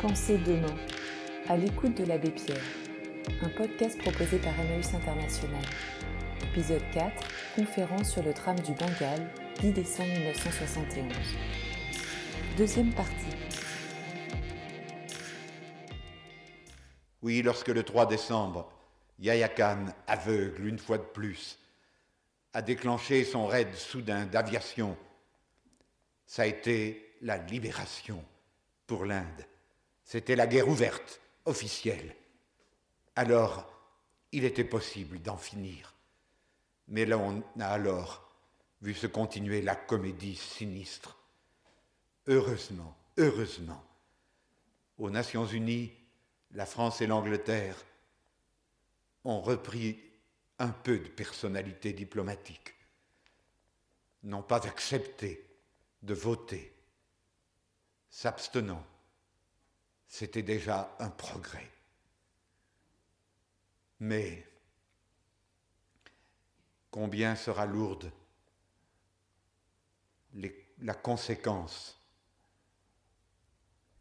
Pensez demain, à l'écoute de l'abbé Pierre, un podcast proposé par Emmaüs International. Épisode 4, conférence sur le drame du Bengale, 10 décembre 1971. Deuxième partie. Oui, lorsque le 3 décembre, Yahya Khan, aveugle une fois de plus, a déclenché son raid soudain d'aviation, ça a été la libération pour l'Inde. C'était la guerre ouverte, officielle. Alors, il était possible d'en finir. Mais là, on a alors vu se continuer la comédie sinistre. Heureusement, heureusement, aux Nations Unies, la France et l'Angleterre ont repris un peu de personnalité diplomatique, n'ont pas accepté de voter, s'abstenant. C'était déjà un progrès. Mais combien sera lourde la conséquence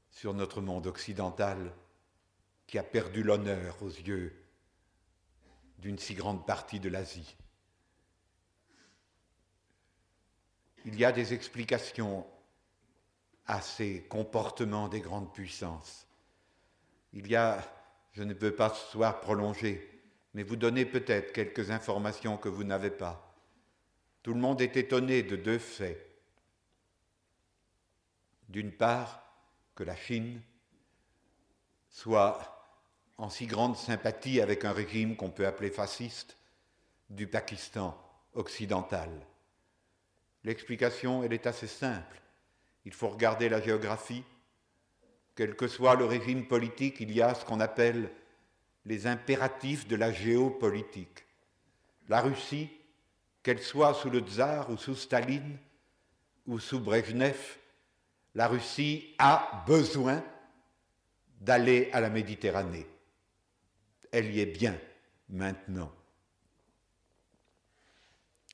sur notre monde occidental qui a perdu l'honneur aux yeux d'une si grande partie de l'Asie? Il y a des explications à ces comportements des grandes puissances. Il y a, je ne peux pas ce soir prolonger, mais vous donner peut-être quelques informations que vous n'avez pas. Tout le monde est étonné de deux faits. D'une part, que la Chine soit en si grande sympathie avec un régime qu'on peut appeler fasciste du Pakistan occidental. L'explication, elle est assez simple. Il faut regarder la géographie. Quel que soit le régime politique, il y a ce qu'on appelle les impératifs de la géopolitique. La Russie, qu'elle soit sous le tsar ou sous Staline ou sous Brezhnev, la Russie a besoin d'aller à la Méditerranée elle y est bien maintenant.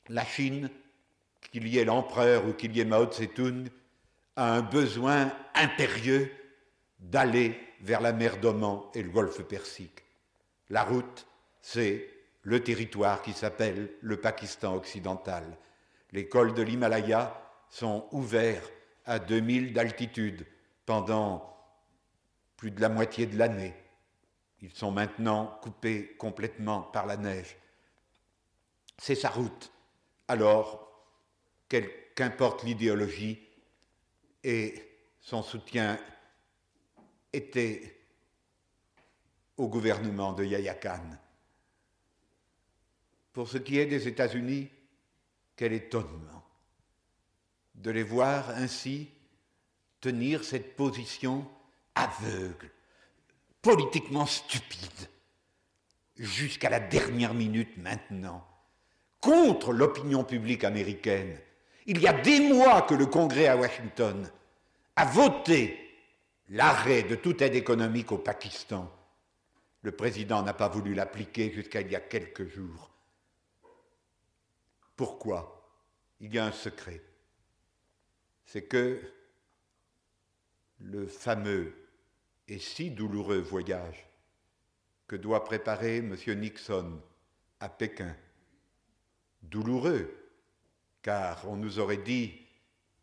La Chine, qu'il y ait l'empereur ou qu'il y ait Mao Tse-tung, a un besoin impérieux d'aller vers la mer d'Oman et le golfe Persique. La route, c'est le territoire qui s'appelle le Pakistan occidental. Les cols de l'Himalaya sont ouverts à 2000 d'altitude pendant plus de la moitié de l'année. Ils sont maintenant coupés complètement par la neige. C'est sa route. Alors, qu'importe l'idéologie, et son soutien était au gouvernement de Yahya Khan. Pour ce qui est des États-Unis, quel étonnement de les voir ainsi tenir cette position aveugle, politiquement stupide, jusqu'à la dernière minute maintenant, contre l'opinion publique américaine. Il y a des mois que le Congrès à Washington a voté l'arrêt de toute aide économique au Pakistan. Le président n'a pas voulu l'appliquer jusqu'à il y a quelques jours. Pourquoi? Il y a un secret. C'est que le fameux et si douloureux voyage que doit préparer M. Nixon à Pékin. Douloureux, car on nous aurait dit,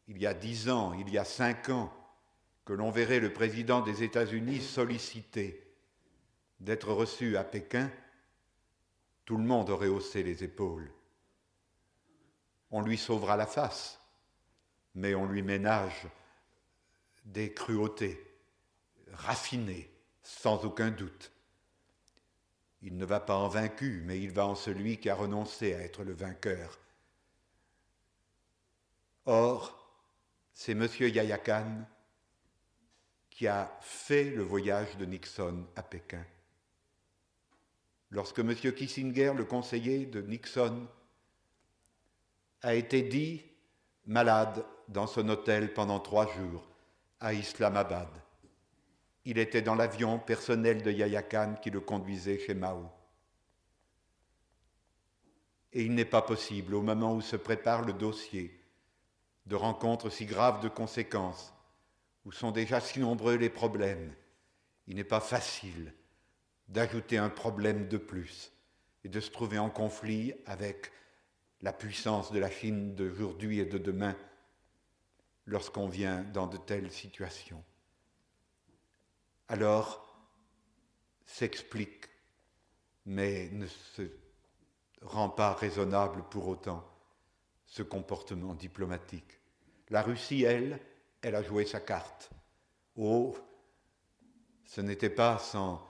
il y a dix ans, il y a cinq ans, que l'on verrait le président des États-Unis sollicité d'être reçu à Pékin, tout le monde aurait haussé les épaules. On lui sauvera la face, mais on lui ménage des cruautés raffiné, sans aucun doute. Il ne va pas en vaincu, mais il va en celui qui a renoncé à être le vainqueur. Or, c'est M. Yahya Khan qui a fait le voyage de Nixon à Pékin. Lorsque M. Kissinger, le conseiller de Nixon, a été dit malade dans son hôtel pendant trois jours à Islamabad, il était dans l'avion personnel de Yahya Khan qui le conduisait chez Mao. Et il n'est pas possible, au moment où se prépare le dossier, de rencontres si graves de conséquences, où sont déjà si nombreux les problèmes, il n'est pas facile d'ajouter un problème de plus et de se trouver en conflit avec la puissance de la Chine d'aujourd'hui et de demain lorsqu'on vient dans de telles situations. Alors, s'explique, mais ne se rend pas raisonnable pour autant ce comportement diplomatique. La Russie, elle, elle a joué sa carte. Oh, ce n'était pas sans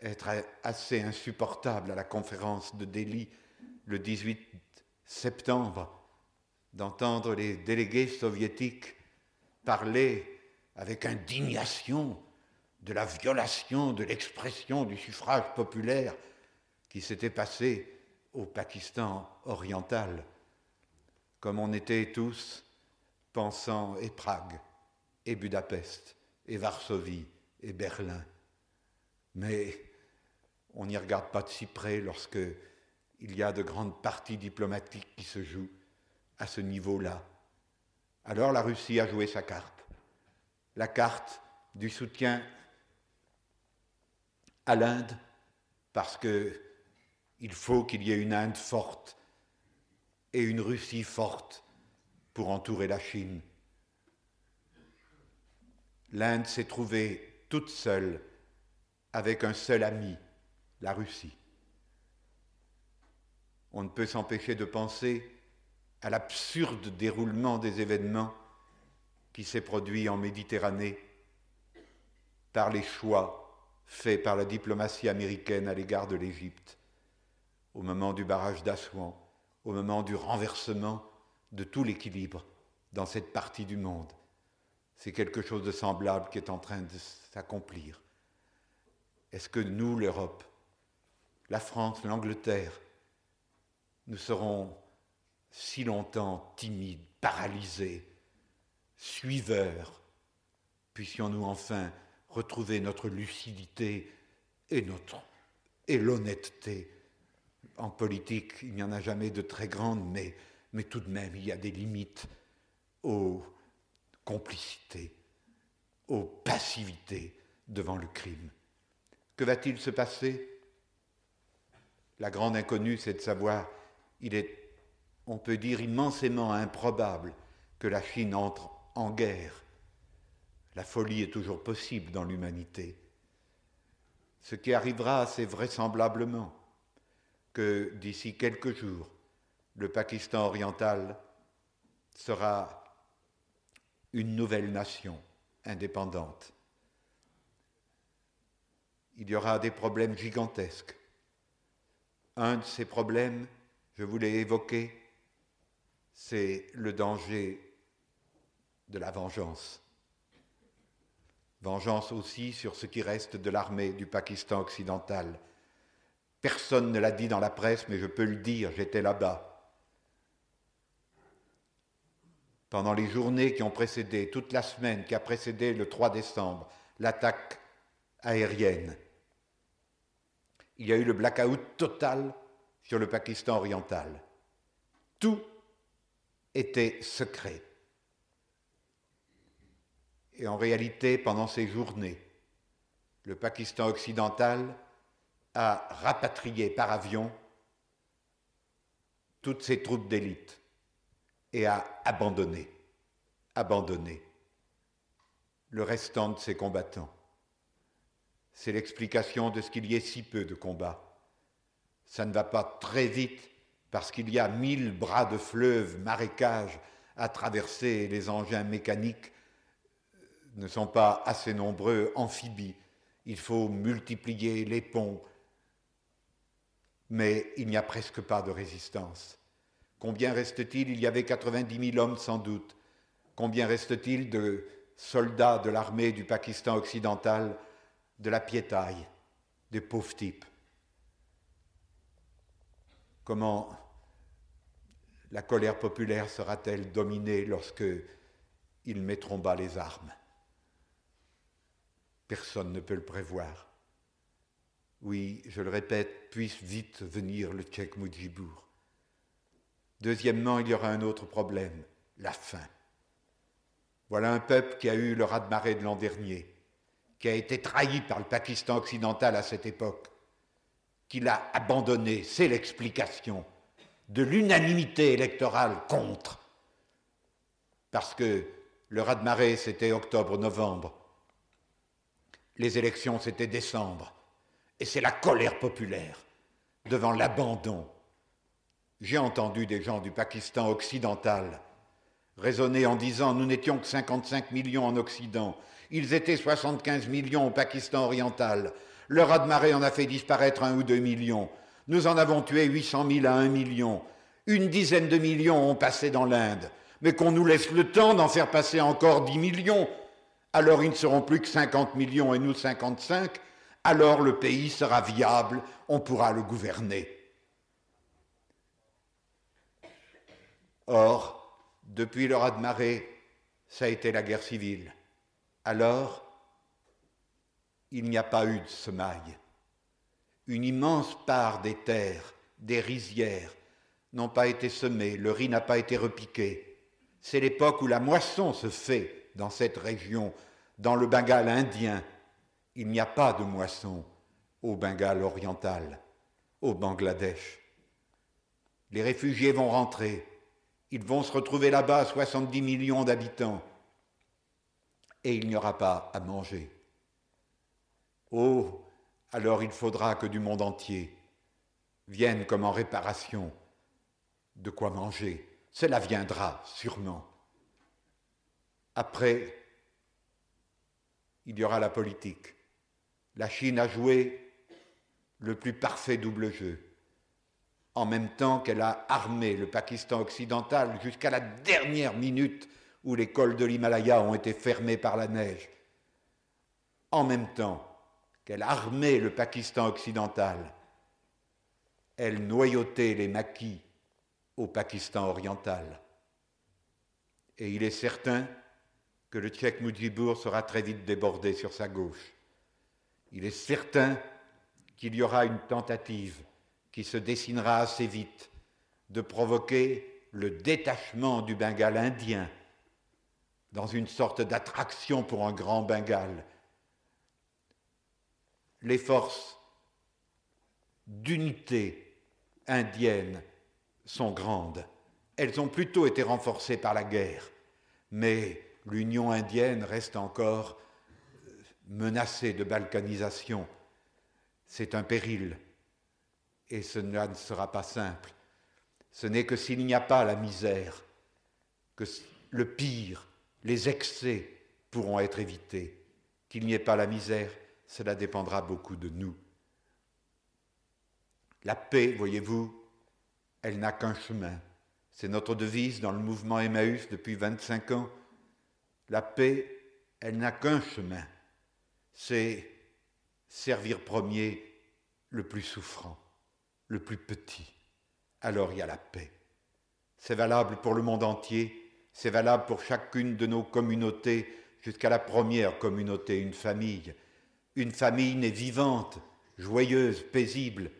être assez insupportable à la conférence de Delhi le 18 septembre d'entendre les délégués soviétiques parler avec indignation de la violation de l'expression du suffrage populaire qui s'était passé au Pakistan oriental, comme on était tous pensant et Prague, et Budapest, et Varsovie, et Berlin. Mais on n'y regarde pas de si près lorsque il y a de grandes parties diplomatiques qui se jouent à ce niveau-là. Alors la Russie a joué sa carte, la carte du soutien à l'Inde, parce qu'il faut qu'il y ait une Inde forte et une Russie forte pour entourer la Chine. L'Inde s'est trouvée toute seule avec un seul ami, la Russie. On ne peut s'empêcher de penser à l'absurde déroulement des événements qui s'est produit en Méditerranée par les choix faits par la diplomatie américaine à l'égard de l'Égypte, au moment du barrage d'Assouan, au moment du renversement de tout l'équilibre dans cette partie du monde. C'est quelque chose de semblable qui est en train de s'accomplir. Est-ce que nous, l'Europe, la France, l'Angleterre, nous serons si longtemps timides, paralysés, suiveurs, puissions-nous enfin retrouver notre lucidité et notre et l'honnêteté. En politique, il n'y en a jamais de très grandes, mais, mais tout de même, il y a des limites aux complicités, aux passivités devant le crime. Que va-t-il se passer? La grande inconnue, c'est de savoir, il est on peut dire immensément improbable que la Chine entre en guerre. La folie est toujours possible dans l'humanité. Ce qui arrivera, c'est vraisemblablement que d'ici quelques jours, le Pakistan oriental sera une nouvelle nation indépendante. Il y aura des problèmes gigantesques. Un de ces problèmes, je vous l'ai évoqué, c'est le danger de la vengeance. Vengeance aussi sur ce qui reste de l'armée du Pakistan occidental. Personne ne l'a dit dans la presse, mais je peux le dire, j'étais là-bas. Pendant les journées qui ont précédé, toute la semaine qui a précédé le 3 décembre, l'attaque aérienne, il y a eu le blackout total sur le Pakistan oriental. Tout était secret. Et en réalité, pendant ces journées, le Pakistan occidental a rapatrié par avion toutes ses troupes d'élite et a abandonné, abandonné le restant de ses combattants. C'est l'explication de ce qu'il y ait si peu de combats. Ça ne va pas très vite parce qu'il y a mille bras de fleuve, marécages à traverser et les engins mécaniques ne sont pas assez nombreux, amphibies. Il faut multiplier les ponts, mais il n'y a presque pas de résistance. Combien reste-t-il? Il y avait 90 000 hommes sans doute. Combien reste-t-il de soldats de l'armée du Pakistan occidental, de la piétaille, des pauvres types? Comment la colère populaire sera-t-elle dominée lorsque ils mettront bas les armes? Personne ne peut le prévoir. Oui, je le répète, puisse vite venir le Tchèque Mujibur. Deuxièmement, il y aura un autre problème, la faim. Voilà un peuple qui a eu le raz-de-marée de l'an dernier, qui a été trahi par le Pakistan occidental à cette époque, qu'il a abandonné, c'est l'explication de l'unanimité électorale contre. Parce que le raz-de-marée, c'était octobre-novembre. Les élections, c'était décembre. Et c'est la colère populaire devant l'abandon. J'ai entendu des gens du Pakistan occidental raisonner en disant nous n'étions que 55 millions en Occident, ils étaient 75 millions au Pakistan oriental, le raz-de-marée en a fait disparaître un ou deux millions, nous en avons tué 800 000 à un million, une dizaine de millions ont passé dans l'Inde, mais qu'on nous laisse le temps d'en faire passer encore 10 millions, alors ils ne seront plus que 50 millions et nous 55, alors le pays sera viable, on pourra le gouverner. Or, depuis le raz-de-marée, ça a été la guerre civile. Alors, il n'y a pas eu de semaille. Une immense part des terres, des rizières, n'ont pas été semées, le riz n'a pas été repiqué. C'est l'époque où la moisson se fait dans cette région, dans le Bengale indien, il n'y a pas de moisson au Bengale oriental, au Bangladesh. Les réfugiés vont rentrer. Ils vont se retrouver là-bas, 70 millions d'habitants. Et il n'y aura pas à manger. Oh, alors il faudra que du monde entier vienne comme en réparation de quoi manger. Cela viendra sûrement. Après, il y aura la politique la Chine a joué le plus parfait double jeu, en même temps qu'elle a armé le Pakistan occidental jusqu'à la dernière minute où les cols de l'Himalaya ont été fermés par la neige, en même temps qu'elle a armé le Pakistan occidental, elle noyautait les maquis au Pakistan oriental. Et il est certain que le Tchèque Mujibur sera très vite débordé sur sa gauche il est certain qu'il y aura une tentative qui se dessinera assez vite de provoquer le détachement du Bengale indien dans une sorte d'attraction pour un grand Bengale. Les forces d'unité indienne sont grandes. Elles ont plutôt été renforcées par la guerre, mais l'Union indienne reste encore menacé de balkanisation. C'est un péril et cela ne sera pas simple. Ce n'est que s'il n'y a pas la misère, que le pire, les excès pourront être évités. Qu'il n'y ait pas la misère, cela dépendra beaucoup de nous. La paix, voyez-vous, elle n'a qu'un chemin. C'est notre devise dans le mouvement Emmaüs depuis 25 ans. La paix, elle n'a qu'un chemin c'est servir premier le plus souffrant, le plus petit. Alors il y a la paix. C'est valable pour le monde entier, c'est valable pour chacune de nos communautés, jusqu'à la première communauté, une famille. Une famille n'est vivante, joyeuse, paisible,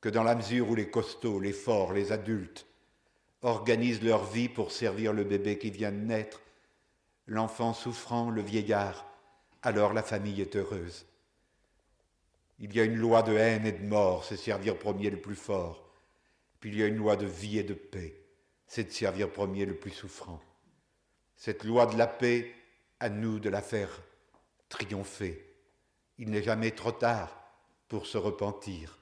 que dans la mesure où les costauds, les forts, les adultes organisent leur vie pour servir le bébé qui vient de naître, l'enfant souffrant, le vieillard, alors la famille est heureuse. Il y a une loi de haine et de mort, c'est servir premier le plus fort. Puis il y a une loi de vie et de paix, c'est de servir premier le plus souffrant. Cette loi de la paix, à nous de la faire triompher. Il n'est jamais trop tard pour se repentir.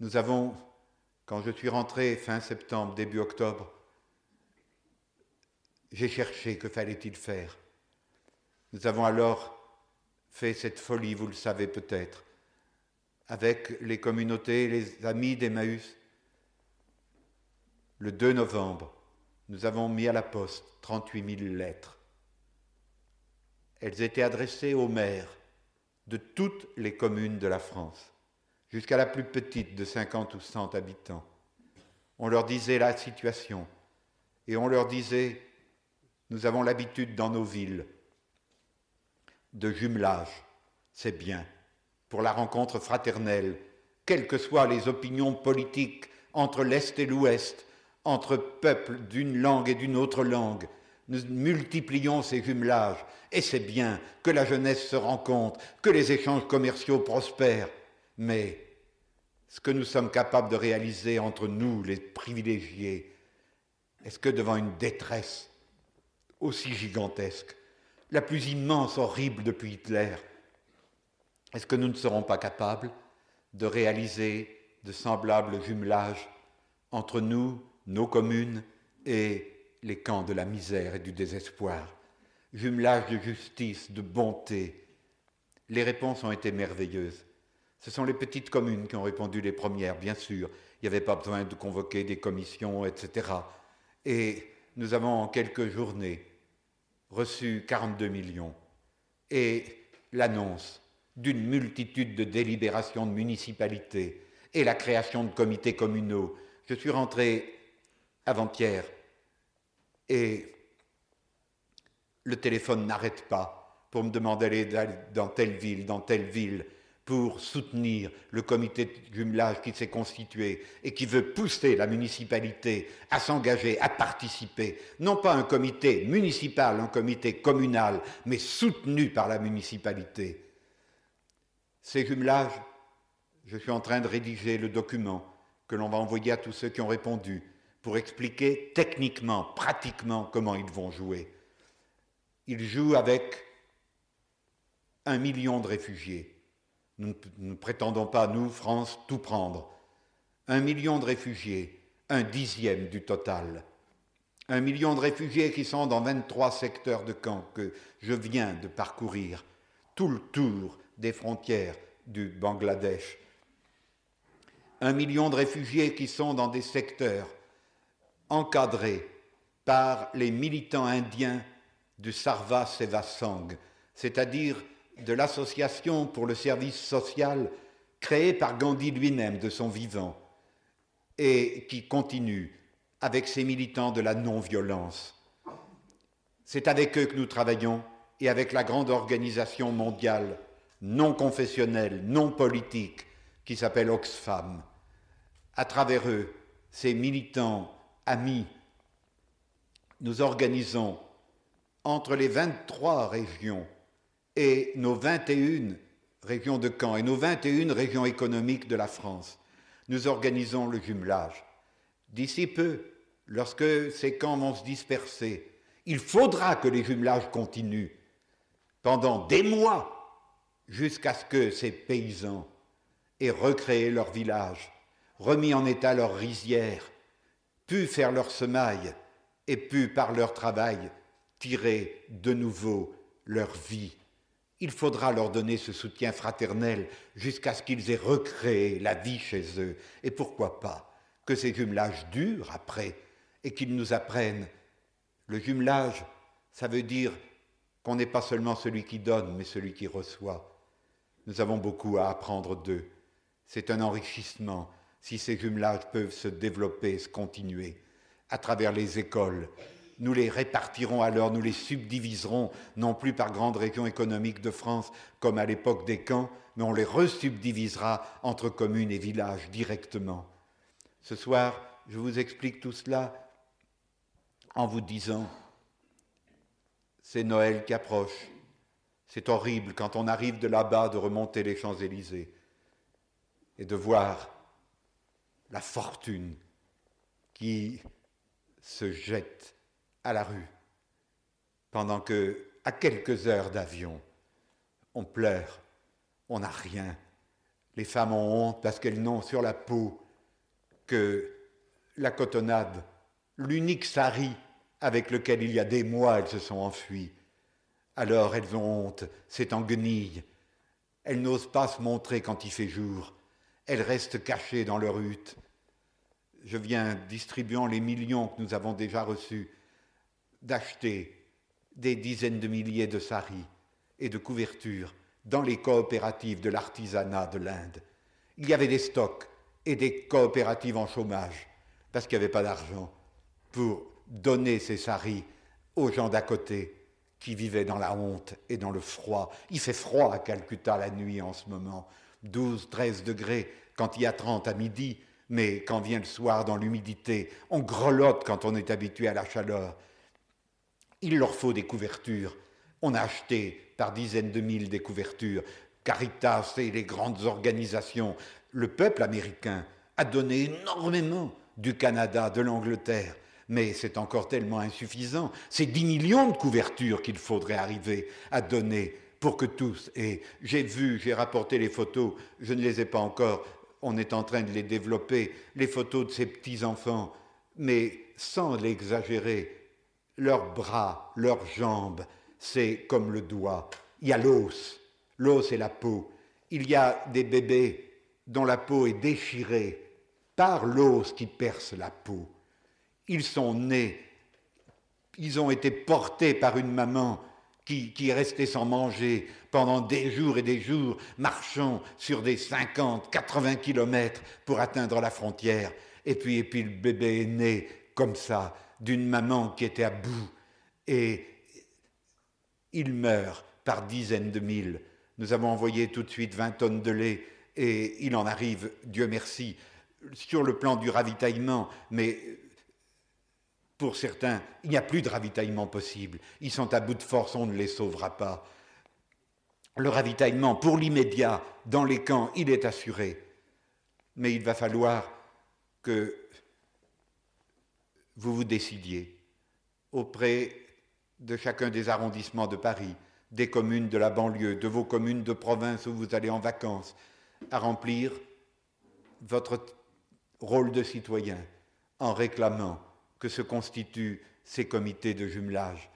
Nous avons, quand je suis rentré fin septembre, début octobre, j'ai cherché, que fallait-il faire? Nous avons alors fait cette folie, vous le savez peut-être, avec les communautés, les amis d'Emmaüs. Le 2 novembre, nous avons mis à la poste 38 000 lettres. Elles étaient adressées aux maires de toutes les communes de la France, jusqu'à la plus petite de 50 ou 100 habitants. On leur disait la situation et on leur disait nous avons l'habitude dans nos villes de jumelage, c'est bien, pour la rencontre fraternelle, quelles que soient les opinions politiques entre l'Est et l'Ouest, entre peuples d'une langue et d'une autre langue. Nous multiplions ces jumelages et c'est bien que la jeunesse se rencontre, que les échanges commerciaux prospèrent. Mais ce que nous sommes capables de réaliser entre nous, les privilégiés, est-ce que devant une détresse aussi gigantesque, la plus immense, horrible depuis Hitler, est-ce que nous ne serons pas capables de réaliser de semblables jumelages entre nous, nos communes et les camps de la misère et du désespoir? Jumelage de justice, de bonté. Les réponses ont été merveilleuses. Ce sont les petites communes qui ont répondu les premières, bien sûr. Il n'y avait pas besoin de convoquer des commissions, etc. Et nous avons en quelques journées reçu 42 millions. Et l'annonce d'une multitude de délibérations de municipalités et la création de comités communaux. Je suis rentré avant-hier et le téléphone n'arrête pas pour me demander d'aller dans telle ville, dans telle ville, pour soutenir le comité de jumelage qui s'est constitué et qui veut pousser la municipalité à s'engager, à participer, non pas un comité municipal, un comité communal, mais soutenu par la municipalité. Ces jumelages, je suis en train de rédiger le document que l'on va envoyer à tous ceux qui ont répondu pour expliquer techniquement, pratiquement comment ils vont jouer. Ils jouent avec un million de réfugiés nous ne prétendons pas, nous, France, tout prendre. Un million de réfugiés, un dixième du total. Un million de réfugiés qui sont dans 23 secteurs de camps que je viens de parcourir, tout le tour des frontières du Bangladesh. Un million de réfugiés qui sont dans des secteurs encadrés par les militants indiens du Sarva Sevasang, c'est-à-dire de l'association pour le service social créée par Gandhi lui-même de son vivant et qui continue avec ses militants de la non-violence. C'est avec eux que nous travaillons et avec la grande organisation mondiale non confessionnelle, non politique, qui s'appelle Oxfam. À travers eux, ces militants, amis, nous organisons entre les 23 régions et nos 21 régions de camps et nos 21 régions économiques de la France. Nous organisons le jumelage. D'ici peu, lorsque ces camps vont se disperser, il faudra que les jumelages continuent pendant des mois jusqu'à ce que ces paysans aient recréé leur village, remis en état leur rizière, pu faire leur semaille et pu, par leur travail, tirer de nouveau leur vie il faudra leur donner ce soutien fraternel jusqu'à ce qu'ils aient recréé la vie chez eux. Et pourquoi pas que ces jumelages durent après et qu'ils nous apprennent. Le jumelage, ça veut dire qu'on n'est pas seulement celui qui donne, mais celui qui reçoit. Nous avons beaucoup à apprendre d'eux. C'est un enrichissement si ces jumelages peuvent se développer, se continuer à travers les écoles, nous les répartirons alors, nous les subdiviserons, non plus par grandes régions économiques de France comme à l'époque des camps, mais on les resubdivisera entre communes et villages directement. Ce soir, je vous explique tout cela en vous disant, c'est Noël qui approche. C'est horrible quand on arrive de là-bas de remonter les Champs-Élysées et de voir la fortune qui se jette à la rue, pendant que, à quelques heures d'avion, on pleure, on n'a rien. Les femmes ont honte parce qu'elles n'ont sur la peau que la cotonnade, l'unique sari avec lequel il y a des mois elles se sont enfuies. Alors elles ont honte, c'est en guenille. Elles n'osent pas se montrer quand il fait jour. Elles restent cachées dans leur hutte. Je viens distribuant les millions que nous avons déjà reçus d'acheter des dizaines de milliers de saris et de couvertures dans les coopératives de l'artisanat de l'Inde. Il y avait des stocks et des coopératives en chômage parce qu'il n'y avait pas d'argent pour donner ces saris aux gens d'à côté qui vivaient dans la honte et dans le froid. Il fait froid à Calcutta la nuit en ce moment, 12, 13 degrés quand il y a 30 à midi, mais quand vient le soir dans l'humidité, on grelotte quand on est habitué à la chaleur. Il leur faut des couvertures. On a acheté par dizaines de mille des couvertures. Caritas et les grandes organisations. Le peuple américain a donné énormément du Canada, de l'Angleterre. Mais c'est encore tellement insuffisant. C'est 10 millions de couvertures qu'il faudrait arriver à donner pour que tous. Et j'ai vu, j'ai rapporté les photos, je ne les ai pas encore, on est en train de les développer, les photos de ces petits-enfants, mais sans l'exagérer, leurs bras, leurs jambes, c'est comme le doigt. Il y a l'os, l'os et la peau. Il y a des bébés dont la peau est déchirée par l'os qui perce la peau. Ils sont nés, ils ont été portés par une maman qui, qui, est restée sans manger pendant des jours et des jours, marchant sur des 50, 80 kilomètres pour atteindre la frontière. Et puis, et puis le bébé est né comme ça, d'une maman qui était à bout. Et il meurt par dizaines de mille. Nous avons envoyé tout de suite 20 tonnes de lait et il en arrive, Dieu merci, sur le plan du ravitaillement, mais pour certains, il n'y a plus de ravitaillement possible. Ils sont à bout de force, on ne les sauvera pas. Le ravitaillement, pour l'immédiat, dans les camps, il est assuré. Mais il va falloir que vous vous décidiez auprès de chacun des arrondissements de Paris, des communes de la banlieue, de vos communes de province où vous allez en vacances, à remplir votre rôle de citoyen en réclamant que se constituent ces comités de jumelage.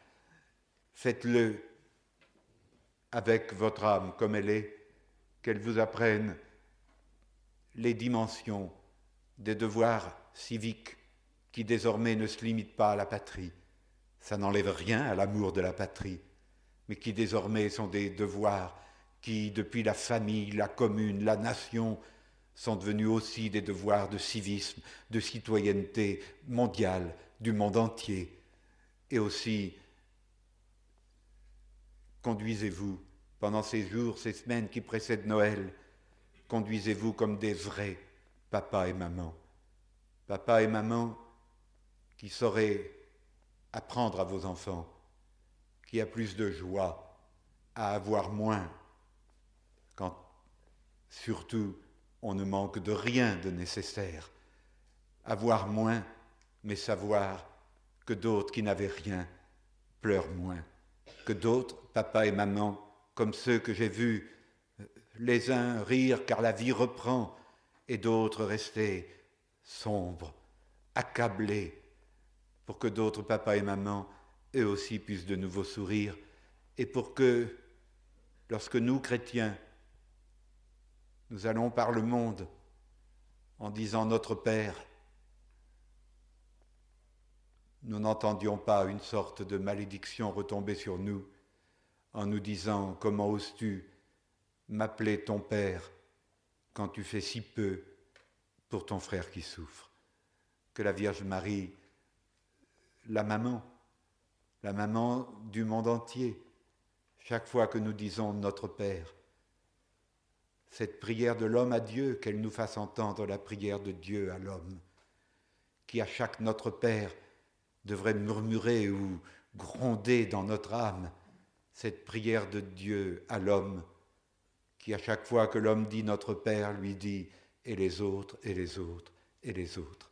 Faites-le avec votre âme comme elle est, qu'elle vous apprenne les dimensions des devoirs civiques qui désormais ne se limitent pas à la patrie. Ça n'enlève rien à l'amour de la patrie, mais qui désormais sont des devoirs qui, depuis la famille, la commune, la nation, sont devenus aussi des devoirs de civisme, de citoyenneté mondiale, du monde entier. Et aussi, conduisez-vous pendant ces jours, ces semaines qui précèdent Noël, conduisez-vous comme des vrais papa et maman. Papa et maman qui sauraient apprendre à vos enfants qui a plus de joie à avoir moins quand surtout on ne manque de rien de nécessaire. Avoir moins, mais savoir que d'autres qui n'avaient rien pleurent moins, que d'autres, papa et maman, comme ceux que j'ai vus, les uns rire car la vie reprend, et d'autres rester sombres, accablés, pour que d'autres papas et mamans, eux aussi, puissent de nouveau sourire, et pour que, lorsque nous, chrétiens, nous allons par le monde en disant Notre Père, nous n'entendions pas une sorte de malédiction retomber sur nous en nous disant Comment oses-tu m'appeler ton Père quand tu fais si peu pour ton frère qui souffre? Que la Vierge Marie la maman, la maman du monde entier, chaque fois que nous disons Notre Père. Cette prière de l'homme à Dieu, qu'elle nous fasse entendre la prière de Dieu à l'homme, qui à chaque Notre Père devrait murmurer ou gronder dans notre âme cette prière de Dieu à l'homme, qui à chaque fois que l'homme dit Notre Père lui dit et les autres, et les autres, et les autres.